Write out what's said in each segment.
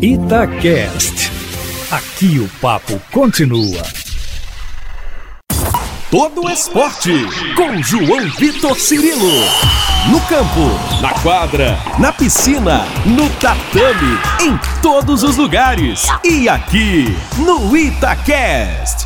Itacast. Aqui o papo continua. Todo esporte com João Vitor Cirilo. No campo, na quadra, na piscina, no tatame, em todos os lugares. E aqui no Itacast.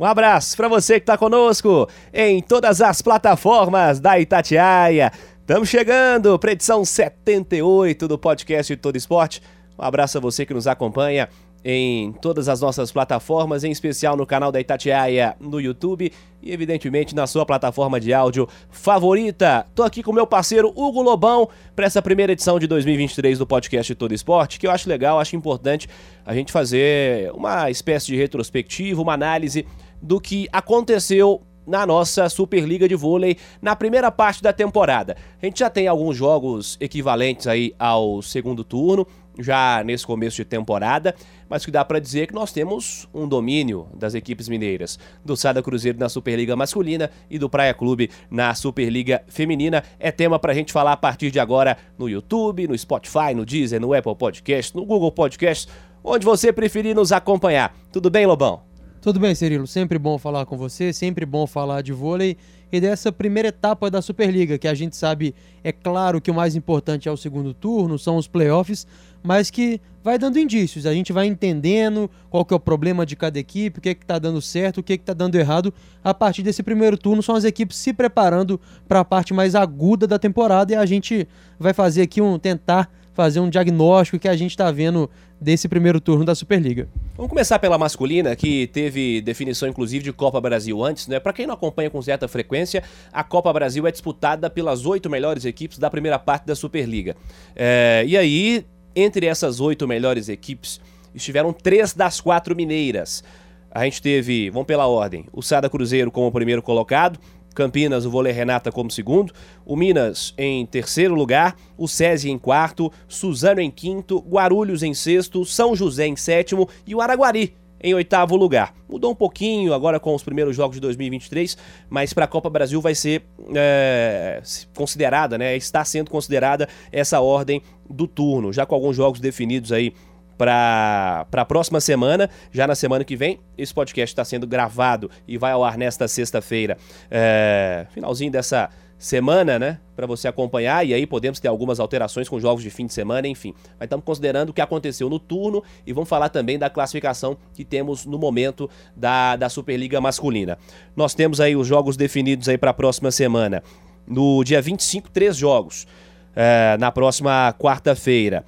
Um abraço para você que está conosco em todas as plataformas da Itatiaia. Estamos chegando para edição 78 do podcast Todo Esporte. Um abraço a você que nos acompanha em todas as nossas plataformas, em especial no canal da Itatiaia no YouTube e, evidentemente, na sua plataforma de áudio favorita. Tô aqui com meu parceiro Hugo Lobão para essa primeira edição de 2023 do podcast Todo Esporte, que eu acho legal, acho importante a gente fazer uma espécie de retrospectiva, uma análise do que aconteceu na nossa Superliga de Vôlei na primeira parte da temporada. A gente já tem alguns jogos equivalentes aí ao segundo turno, já nesse começo de temporada, mas que dá para dizer é que nós temos um domínio das equipes mineiras, do Sada Cruzeiro na Superliga masculina e do Praia Clube na Superliga feminina. É tema para a gente falar a partir de agora no YouTube, no Spotify, no Deezer, no Apple Podcast, no Google Podcast, onde você preferir nos acompanhar. Tudo bem, Lobão? Tudo bem, Cirilo. Sempre bom falar com você, sempre bom falar de vôlei e dessa primeira etapa da Superliga, que a gente sabe, é claro que o mais importante é o segundo turno, são os playoffs, mas que vai dando indícios, a gente vai entendendo qual que é o problema de cada equipe, o que é está dando certo, o que é está dando errado. A partir desse primeiro turno, são as equipes se preparando para a parte mais aguda da temporada e a gente vai fazer aqui um tentar fazer um diagnóstico que a gente está vendo desse primeiro turno da Superliga. Vamos começar pela masculina, que teve definição inclusive de Copa Brasil antes, né? Para quem não acompanha com certa frequência, a Copa Brasil é disputada pelas oito melhores equipes da primeira parte da Superliga. É, e aí, entre essas oito melhores equipes, estiveram três das quatro mineiras. A gente teve, vamos pela ordem, o Sada Cruzeiro como primeiro colocado, Campinas, o Vôlei Renata como segundo, o Minas em terceiro lugar, o SESI em quarto, Suzano em quinto, Guarulhos em sexto, São José em sétimo e o Araguari em oitavo lugar. Mudou um pouquinho agora com os primeiros jogos de 2023, mas para a Copa Brasil vai ser é, considerada, né? Está sendo considerada essa ordem do turno, já com alguns jogos definidos aí para a próxima semana, já na semana que vem. Esse podcast está sendo gravado e vai ao ar nesta sexta-feira, é, finalzinho dessa semana, né? Para você acompanhar, e aí podemos ter algumas alterações com jogos de fim de semana, enfim. Mas estamos considerando o que aconteceu no turno e vamos falar também da classificação que temos no momento da, da Superliga Masculina. Nós temos aí os jogos definidos aí para a próxima semana. No dia 25, três jogos. É, na próxima quarta-feira.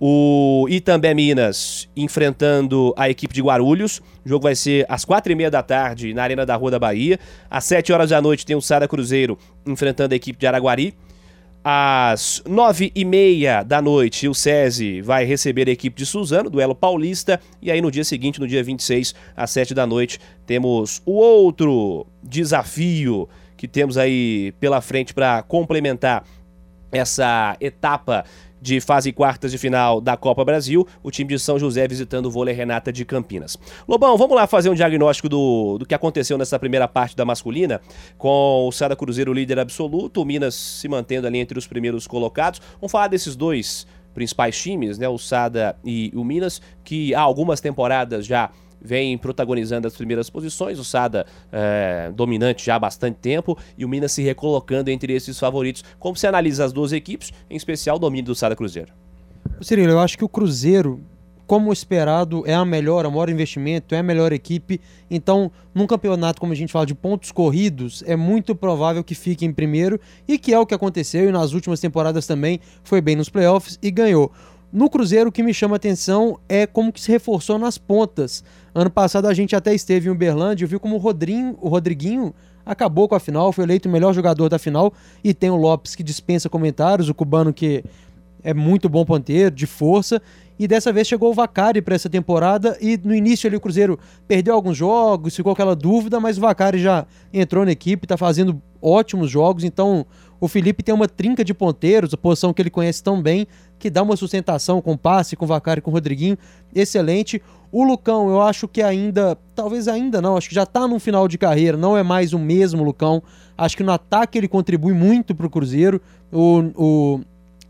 O Itambé Minas enfrentando a equipe de Guarulhos. O jogo vai ser às quatro e meia da tarde na Arena da Rua da Bahia. Às sete horas da noite tem o Sada Cruzeiro enfrentando a equipe de Araguari. Às nove e meia da noite, o SESI vai receber a equipe de Suzano, duelo paulista. E aí no dia seguinte, no dia 26, às sete da noite, temos o outro desafio que temos aí pela frente para complementar essa etapa de fase quartas de final da Copa Brasil, o time de São José visitando o vôlei Renata de Campinas. Lobão, vamos lá fazer um diagnóstico do, do que aconteceu nessa primeira parte da masculina, com o Sada Cruzeiro líder absoluto, o Minas se mantendo ali entre os primeiros colocados. Vamos falar desses dois principais times, né, o Sada e o Minas, que há algumas temporadas já vem protagonizando as primeiras posições, o Sada é, dominante já há bastante tempo e o Minas se recolocando entre esses favoritos. Como você analisa as duas equipes, em especial o domínio do Sada Cruzeiro? Cirilo, eu acho que o Cruzeiro, como esperado, é a melhor, o maior investimento, é a melhor equipe. Então, num campeonato, como a gente fala, de pontos corridos, é muito provável que fique em primeiro e que é o que aconteceu e nas últimas temporadas também foi bem nos playoffs e ganhou. No Cruzeiro, o que me chama atenção é como que se reforçou nas pontas. Ano passado a gente até esteve em Uberlândia e viu como o, Rodrinho, o Rodriguinho acabou com a final, foi eleito o melhor jogador da final. E tem o Lopes que dispensa comentários, o cubano que é muito bom ponteiro, de força. E dessa vez chegou o Vacari para essa temporada. E no início ali o Cruzeiro perdeu alguns jogos, ficou aquela dúvida, mas o Vacari já entrou na equipe, está fazendo ótimos jogos. Então o Felipe tem uma trinca de ponteiros, posição que ele conhece tão bem, que dá uma sustentação com passe, com Vacari, com Rodriguinho, excelente. O Lucão, eu acho que ainda, talvez ainda não, acho que já está no final de carreira, não é mais o mesmo Lucão. Acho que no ataque ele contribui muito para o Cruzeiro. O,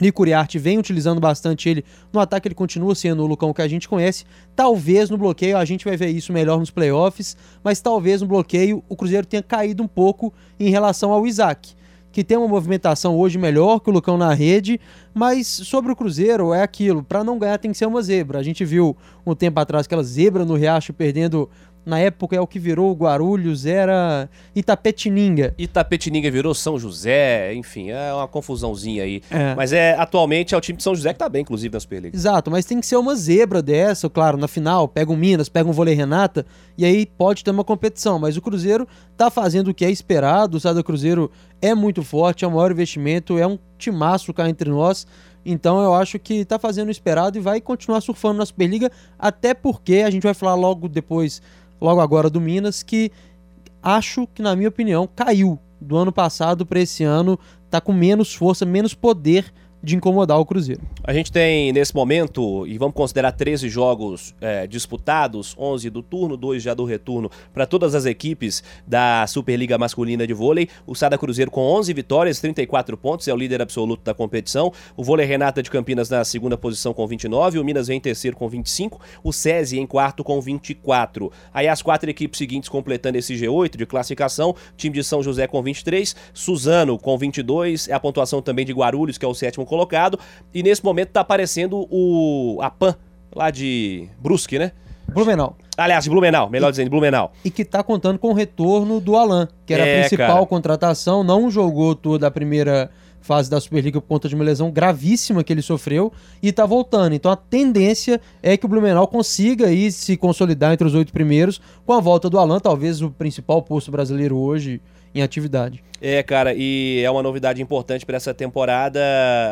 Nico Uriarte vem utilizando bastante ele no ataque, ele continua sendo o Lucão que a gente conhece. Talvez no bloqueio, a gente vai ver isso melhor nos playoffs, mas talvez no bloqueio o Cruzeiro tenha caído um pouco em relação ao Isaac, que tem uma movimentação hoje melhor que o Lucão na rede, mas sobre o Cruzeiro é aquilo, para não ganhar tem que ser uma zebra. A gente viu um tempo atrás aquela zebra no Riacho perdendo na época é o que virou Guarulhos, era Itapetininga. Itapetininga virou São José, enfim, é uma confusãozinha aí. É. Mas é atualmente é o time de São José que tá bem, inclusive, na Superliga. Exato, mas tem que ser uma zebra dessa, claro, na final, pega um Minas, pega um Vôlei Renata, e aí pode ter uma competição. Mas o Cruzeiro tá fazendo o que é esperado, o Sada Cruzeiro é muito forte, é o maior investimento, é um timaço cá entre nós. Então eu acho que tá fazendo o esperado e vai continuar surfando na Superliga, até porque a gente vai falar logo depois logo agora do Minas, que acho que, na minha opinião, caiu. Do ano passado para esse ano, tá com menos força, menos poder de incomodar o Cruzeiro. A gente tem nesse momento, e vamos considerar 13 jogos é, disputados, 11 do turno, 2 já do retorno, para todas as equipes da Superliga Masculina de Vôlei. O Sada Cruzeiro com 11 vitórias, 34 pontos, é o líder absoluto da competição. O Vôlei Renata de Campinas na segunda posição com 29, o Minas vem em terceiro com 25, o SESI em quarto com 24. Aí as quatro equipes seguintes completando esse G8 de classificação, time de São José com 23, Suzano com 22, é a pontuação também de Guarulhos, que é o sétimo colocado. E nesse momento tá aparecendo o a PAN lá de Brusque, né? Blumenau. Aliás, de Blumenau, melhor e, dizendo, Blumenau. E que tá contando com o retorno do Alan, que era é, a principal cara. contratação, não jogou toda a primeira fase da Superliga por conta de uma lesão gravíssima que ele sofreu e tá voltando. Então a tendência é que o Blumenau consiga aí se consolidar entre os oito primeiros com a volta do Alan, talvez o principal posto brasileiro hoje em atividade. É, cara, e é uma novidade importante para essa temporada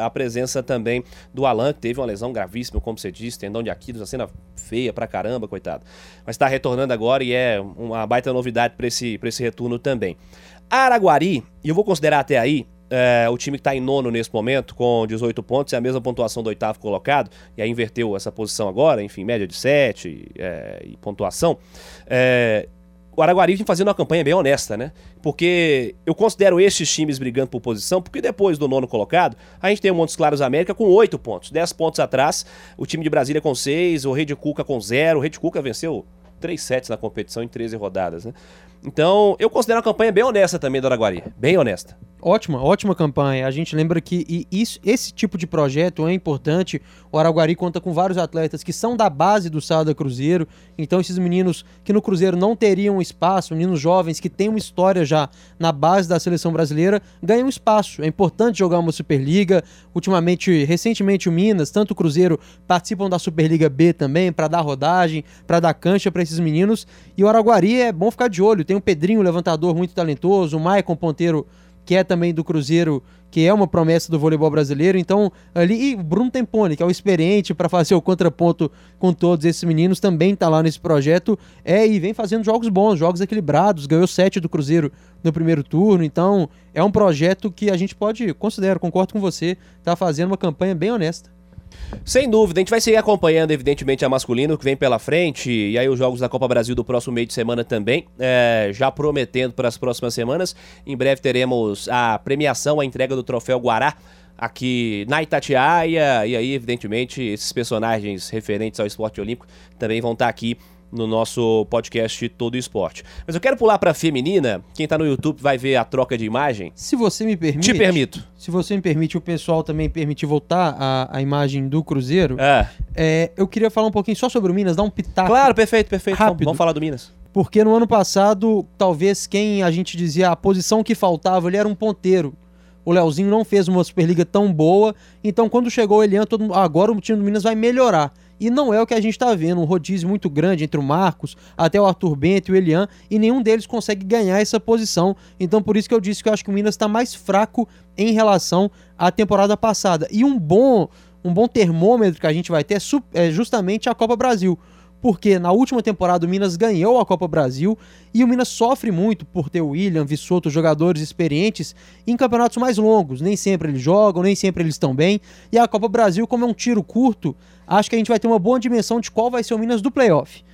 a presença também do Alan, que teve uma lesão gravíssima, como você disse, tendão de Aquiles, uma cena feia pra caramba, coitado. Mas tá retornando agora e é uma baita novidade para esse, pra esse retorno também. Araguari, e eu vou considerar até aí, é, o time que está em nono nesse momento, com 18 pontos, é a mesma pontuação do oitavo colocado, e aí inverteu essa posição agora, enfim, média de 7 é, e pontuação. É, o Araguari vem fazendo uma campanha bem honesta, né? Porque eu considero esses times brigando por posição, porque depois do nono colocado, a gente tem o Montes Claros América com 8 pontos. 10 pontos atrás, o time de Brasília com 6, o Rei de Cuca com 0. O Rei de Cuca venceu 3 sets na competição em 13 rodadas, né? Então, eu considero uma campanha bem honesta também do Araguari. Bem honesta. Ótima, ótima campanha. A gente lembra que isso, esse tipo de projeto é importante. O Araguari conta com vários atletas que são da base do Sada Cruzeiro. Então, esses meninos que no Cruzeiro não teriam espaço, meninos jovens que têm uma história já na base da seleção brasileira, ganham espaço. É importante jogar uma Superliga. Ultimamente, recentemente, o Minas, tanto o Cruzeiro, participam da Superliga B também, para dar rodagem, para dar cancha para esses meninos. E o Araguari é bom ficar de olho. Tem o Pedrinho, levantador muito talentoso, o Maicon, ponteiro que é também do Cruzeiro, que é uma promessa do voleibol brasileiro. Então, ali, e Bruno Tempone, que é o experiente para fazer o contraponto com todos esses meninos, também está lá nesse projeto. É, e vem fazendo jogos bons, jogos equilibrados, ganhou sete do Cruzeiro no primeiro turno. Então, é um projeto que a gente pode, considero, concordo com você, tá fazendo uma campanha bem honesta. Sem dúvida, a gente vai seguir acompanhando, evidentemente, a masculino que vem pela frente, e aí os jogos da Copa Brasil do próximo meio de semana também, é, já prometendo para as próximas semanas. Em breve teremos a premiação, a entrega do troféu Guará aqui na Itatiaia, e aí, evidentemente, esses personagens referentes ao esporte olímpico também vão estar aqui no nosso podcast Todo Esporte. Mas eu quero pular para feminina. Quem tá no YouTube vai ver a troca de imagem. Se você me permite. Te permito. Se você me permite, o pessoal também permitir voltar a, a imagem do Cruzeiro. É. é. Eu queria falar um pouquinho só sobre o Minas, dar um pitaco. Claro, perfeito, perfeito. Rápido. Vamos, vamos falar do Minas. Porque no ano passado, talvez quem a gente dizia a posição que faltava, ele era um ponteiro. O Leozinho não fez uma Superliga tão boa. Então, quando chegou o Elian, todo, agora o time do Minas vai melhorar. E não é o que a gente está vendo, um rodízio muito grande entre o Marcos, até o Arthur Bento e o Elian, e nenhum deles consegue ganhar essa posição. Então por isso que eu disse que eu acho que o Minas está mais fraco em relação à temporada passada. E um bom, um bom termômetro que a gente vai ter é, é justamente a Copa Brasil porque na última temporada o Minas ganhou a Copa Brasil e o Minas sofre muito por ter o William, Vissoto, jogadores experientes em campeonatos mais longos. Nem sempre eles jogam, nem sempre eles estão bem. E a Copa Brasil, como é um tiro curto, acho que a gente vai ter uma boa dimensão de qual vai ser o Minas do playoff.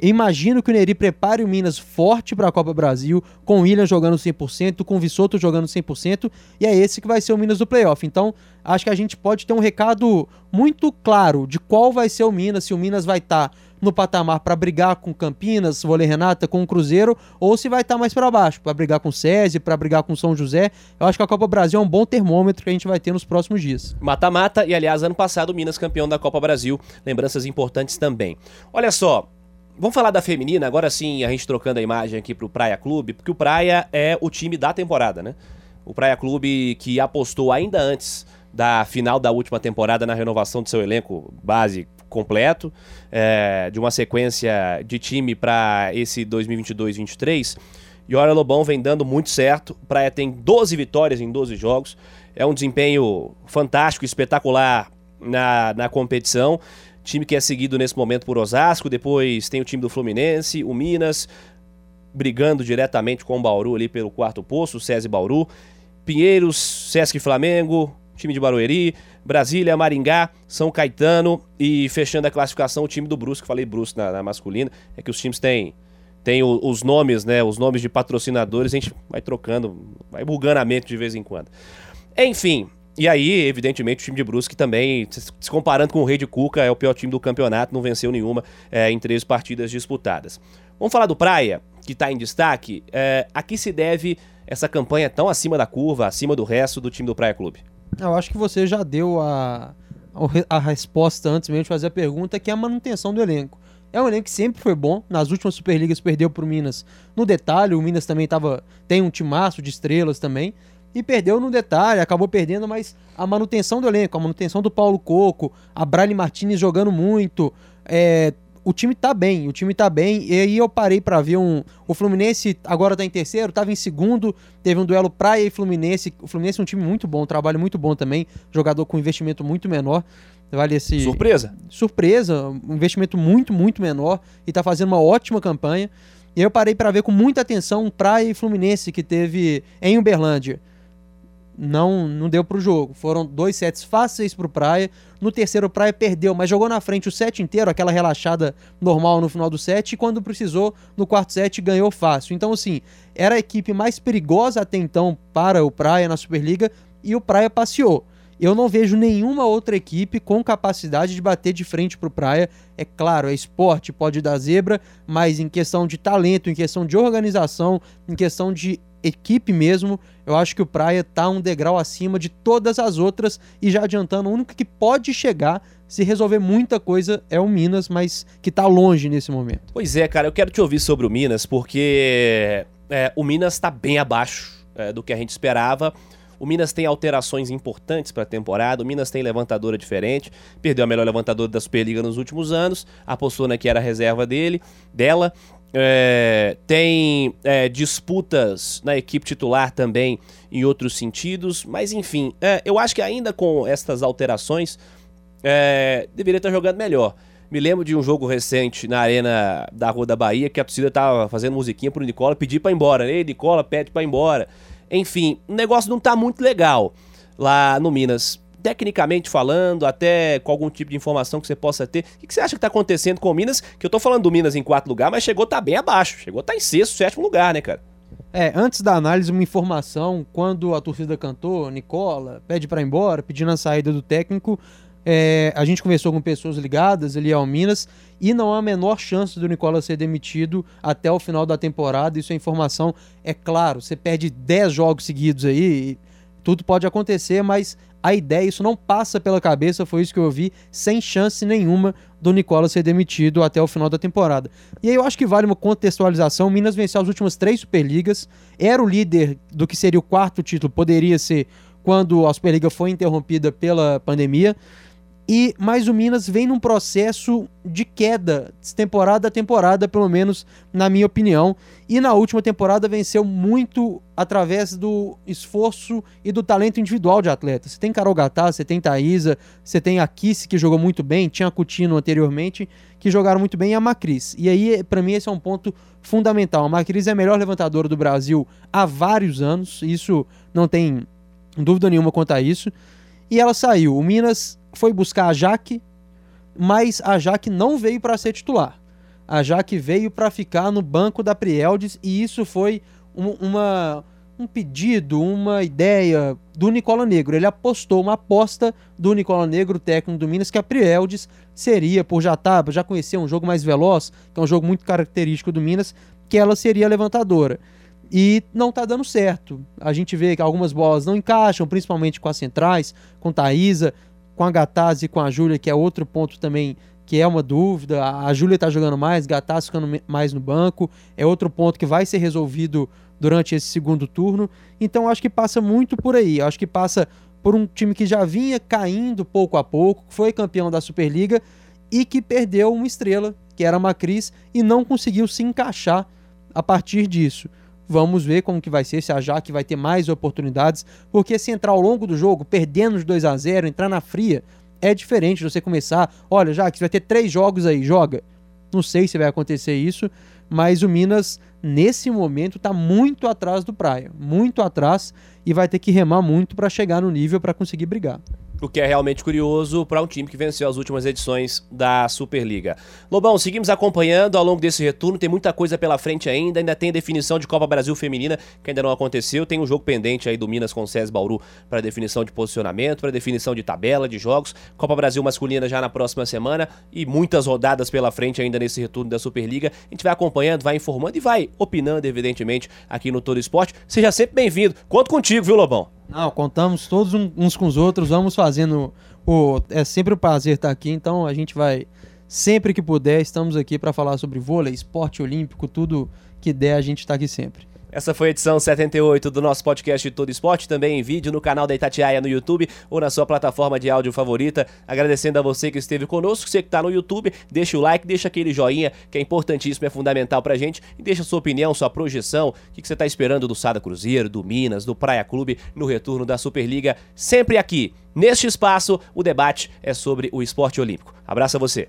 Imagino que o Neri prepare o Minas forte para a Copa Brasil, com o William jogando 100%, com o Vissoto jogando 100%, e é esse que vai ser o Minas do playoff. Então, acho que a gente pode ter um recado muito claro de qual vai ser o Minas, se o Minas vai estar tá no patamar para brigar com Campinas, Vôlei Renata, com o Cruzeiro, ou se vai estar tá mais para baixo, para brigar com o SESI, para brigar com São José. Eu acho que a Copa Brasil é um bom termômetro que a gente vai ter nos próximos dias. Mata-mata, e aliás, ano passado Minas campeão da Copa Brasil, lembranças importantes também. Olha só, Vamos falar da feminina, agora sim, a gente trocando a imagem aqui pro Praia Clube, porque o Praia é o time da temporada, né? O Praia Clube que apostou ainda antes da final da última temporada na renovação do seu elenco base completo, é, de uma sequência de time para esse 2022-23. E olha, Lobão vem dando muito certo. O Praia tem 12 vitórias em 12 jogos. É um desempenho fantástico, espetacular na, na competição. Time que é seguido nesse momento por Osasco, depois tem o time do Fluminense, o Minas, brigando diretamente com o Bauru ali pelo quarto posto, o SESI Bauru, Pinheiros, Sesc Flamengo, time de Barueri, Brasília, Maringá, São Caetano e fechando a classificação o time do Brusque, falei Brusque na, na masculina, é que os times têm tem os nomes, né, os nomes de patrocinadores, a gente vai trocando, vai bugando a mente de vez em quando. Enfim, e aí, evidentemente, o time de Brusque também, se comparando com o Rei de Cuca, é o pior time do campeonato, não venceu nenhuma é, em três partidas disputadas. Vamos falar do Praia, que está em destaque. É, a que se deve essa campanha tão acima da curva, acima do resto do time do Praia Clube? Eu acho que você já deu a, a resposta antes mesmo de fazer a pergunta, que é a manutenção do elenco. É um elenco que sempre foi bom. Nas últimas Superligas perdeu para o Minas no detalhe. O Minas também tava, tem um timaço de estrelas também e perdeu no detalhe, acabou perdendo, mas a manutenção do elenco, a manutenção do Paulo Coco, a Brani Martinez jogando muito, é, o time tá bem, o time tá bem, e aí eu parei para ver um, o Fluminense agora tá em terceiro, tava em segundo, teve um duelo Praia e Fluminense, o Fluminense é um time muito bom, um trabalho muito bom também, jogador com investimento muito menor, vale esse... Surpresa? Surpresa, um investimento muito, muito menor, e tá fazendo uma ótima campanha, e eu parei para ver com muita atenção Praia e Fluminense, que teve em Uberlândia, não não deu pro jogo. Foram dois sets fáceis pro Praia. No terceiro, o Praia perdeu, mas jogou na frente o set inteiro, aquela relaxada normal no final do set. E quando precisou, no quarto set, ganhou fácil. Então, assim, era a equipe mais perigosa até então para o Praia na Superliga e o Praia passeou. Eu não vejo nenhuma outra equipe com capacidade de bater de frente pro Praia. É claro, é esporte, pode dar zebra, mas em questão de talento, em questão de organização, em questão de equipe mesmo, eu acho que o Praia tá um degrau acima de todas as outras e já adiantando, o único que pode chegar se resolver muita coisa é o Minas, mas que tá longe nesse momento. Pois é, cara, eu quero te ouvir sobre o Minas, porque é, o Minas tá bem abaixo é, do que a gente esperava. O Minas tem alterações importantes para a temporada. O Minas tem levantadora diferente. Perdeu a melhor levantadora da Superliga nos últimos anos. Apostou na que era a reserva dele, dela. É, tem é, disputas na equipe titular também em outros sentidos, mas enfim, é, eu acho que ainda com estas alterações é, deveria estar jogando melhor. Me lembro de um jogo recente na arena da Rua da Bahia que a torcida tava fazendo musiquinha pro Nicola pedir para ir embora. Ei, Nicola, pede para ir embora. Enfim, o negócio não tá muito legal lá no Minas tecnicamente falando, até com algum tipo de informação que você possa ter. O que você acha que está acontecendo com o Minas? Que eu tô falando do Minas em quarto lugar, mas chegou tá bem abaixo. Chegou tá em sexto, sétimo lugar, né, cara? É, antes da análise, uma informação, quando a torcida cantou, Nicola, pede para ir embora, pedindo a saída do técnico, é, a gente conversou com pessoas ligadas ali ao Minas e não há a menor chance do Nicola ser demitido até o final da temporada. Isso é informação, é claro, você perde 10 jogos seguidos aí, tudo pode acontecer, mas a ideia, isso não passa pela cabeça, foi isso que eu vi, sem chance nenhuma do Nicola ser demitido até o final da temporada. E aí eu acho que vale uma contextualização. Minas venceu as últimas três Superligas, era o líder do que seria o quarto título, poderia ser quando a Superliga foi interrompida pela pandemia. E mais o Minas vem num processo de queda, temporada a temporada, pelo menos na minha opinião. E na última temporada venceu muito através do esforço e do talento individual de atletas. Você tem Carol Gatá, você tem Thaisa, você tem a Kiss, que jogou muito bem, tinha a Coutinho anteriormente, que jogaram muito bem, e a Macris. E aí, para mim, esse é um ponto fundamental. A Macris é a melhor levantadora do Brasil há vários anos, isso não tem dúvida nenhuma quanto a isso. E ela saiu. O Minas foi buscar a Jaque, mas a Jaque não veio para ser titular. A Jaque veio para ficar no banco da Prieldes e isso foi um, uma, um pedido, uma ideia do Nicola Negro. Ele apostou uma aposta do Nicola Negro, técnico do Minas, que a Prieldes seria, por já tá, já conhecer um jogo mais veloz, que é um jogo muito característico do Minas, que ela seria levantadora. E não tá dando certo. A gente vê que algumas bolas não encaixam, principalmente com as centrais, com Thaisa, com a Gatazzi e com a Júlia, que é outro ponto também que é uma dúvida. A Júlia tá jogando mais, Gatazzi ficando mais no banco. É outro ponto que vai ser resolvido durante esse segundo turno. Então acho que passa muito por aí. Acho que passa por um time que já vinha caindo pouco a pouco, foi campeão da Superliga e que perdeu uma estrela, que era a Macris, e não conseguiu se encaixar a partir disso. Vamos ver como que vai ser, se a Jaque vai ter mais oportunidades, porque se entrar ao longo do jogo, perdendo de 2 a 0 entrar na fria, é diferente de você começar, olha, Jaque, você vai ter três jogos aí, joga. Não sei se vai acontecer isso, mas o Minas, nesse momento, está muito atrás do Praia, muito atrás, e vai ter que remar muito para chegar no nível para conseguir brigar. O que é realmente curioso para um time que venceu as últimas edições da Superliga. Lobão, seguimos acompanhando ao longo desse retorno, tem muita coisa pela frente ainda, ainda tem definição de Copa Brasil Feminina, que ainda não aconteceu, tem um jogo pendente aí do Minas com o César Bauru para definição de posicionamento, para definição de tabela, de jogos, Copa Brasil Masculina já na próxima semana e muitas rodadas pela frente ainda nesse retorno da Superliga. A gente vai acompanhando, vai informando e vai opinando, evidentemente, aqui no Todo Esporte. Seja sempre bem-vindo. Conto contigo, viu, Lobão? Não, contamos todos uns com os outros, vamos fazendo o é sempre um prazer estar aqui, então a gente vai sempre que puder, estamos aqui para falar sobre vôlei, esporte olímpico, tudo que der, a gente está aqui sempre. Essa foi a edição 78 do nosso podcast Todo Esporte, também em vídeo no canal da Itatiaia no YouTube ou na sua plataforma de áudio favorita. Agradecendo a você que esteve conosco, você que está no YouTube, deixa o like, deixa aquele joinha, que é importantíssimo, é fundamental pra gente, e deixa sua opinião, sua projeção, o que, que você está esperando do Sada Cruzeiro, do Minas, do Praia Clube no retorno da Superliga, sempre aqui. Neste espaço, o debate é sobre o esporte olímpico. Abraço a você.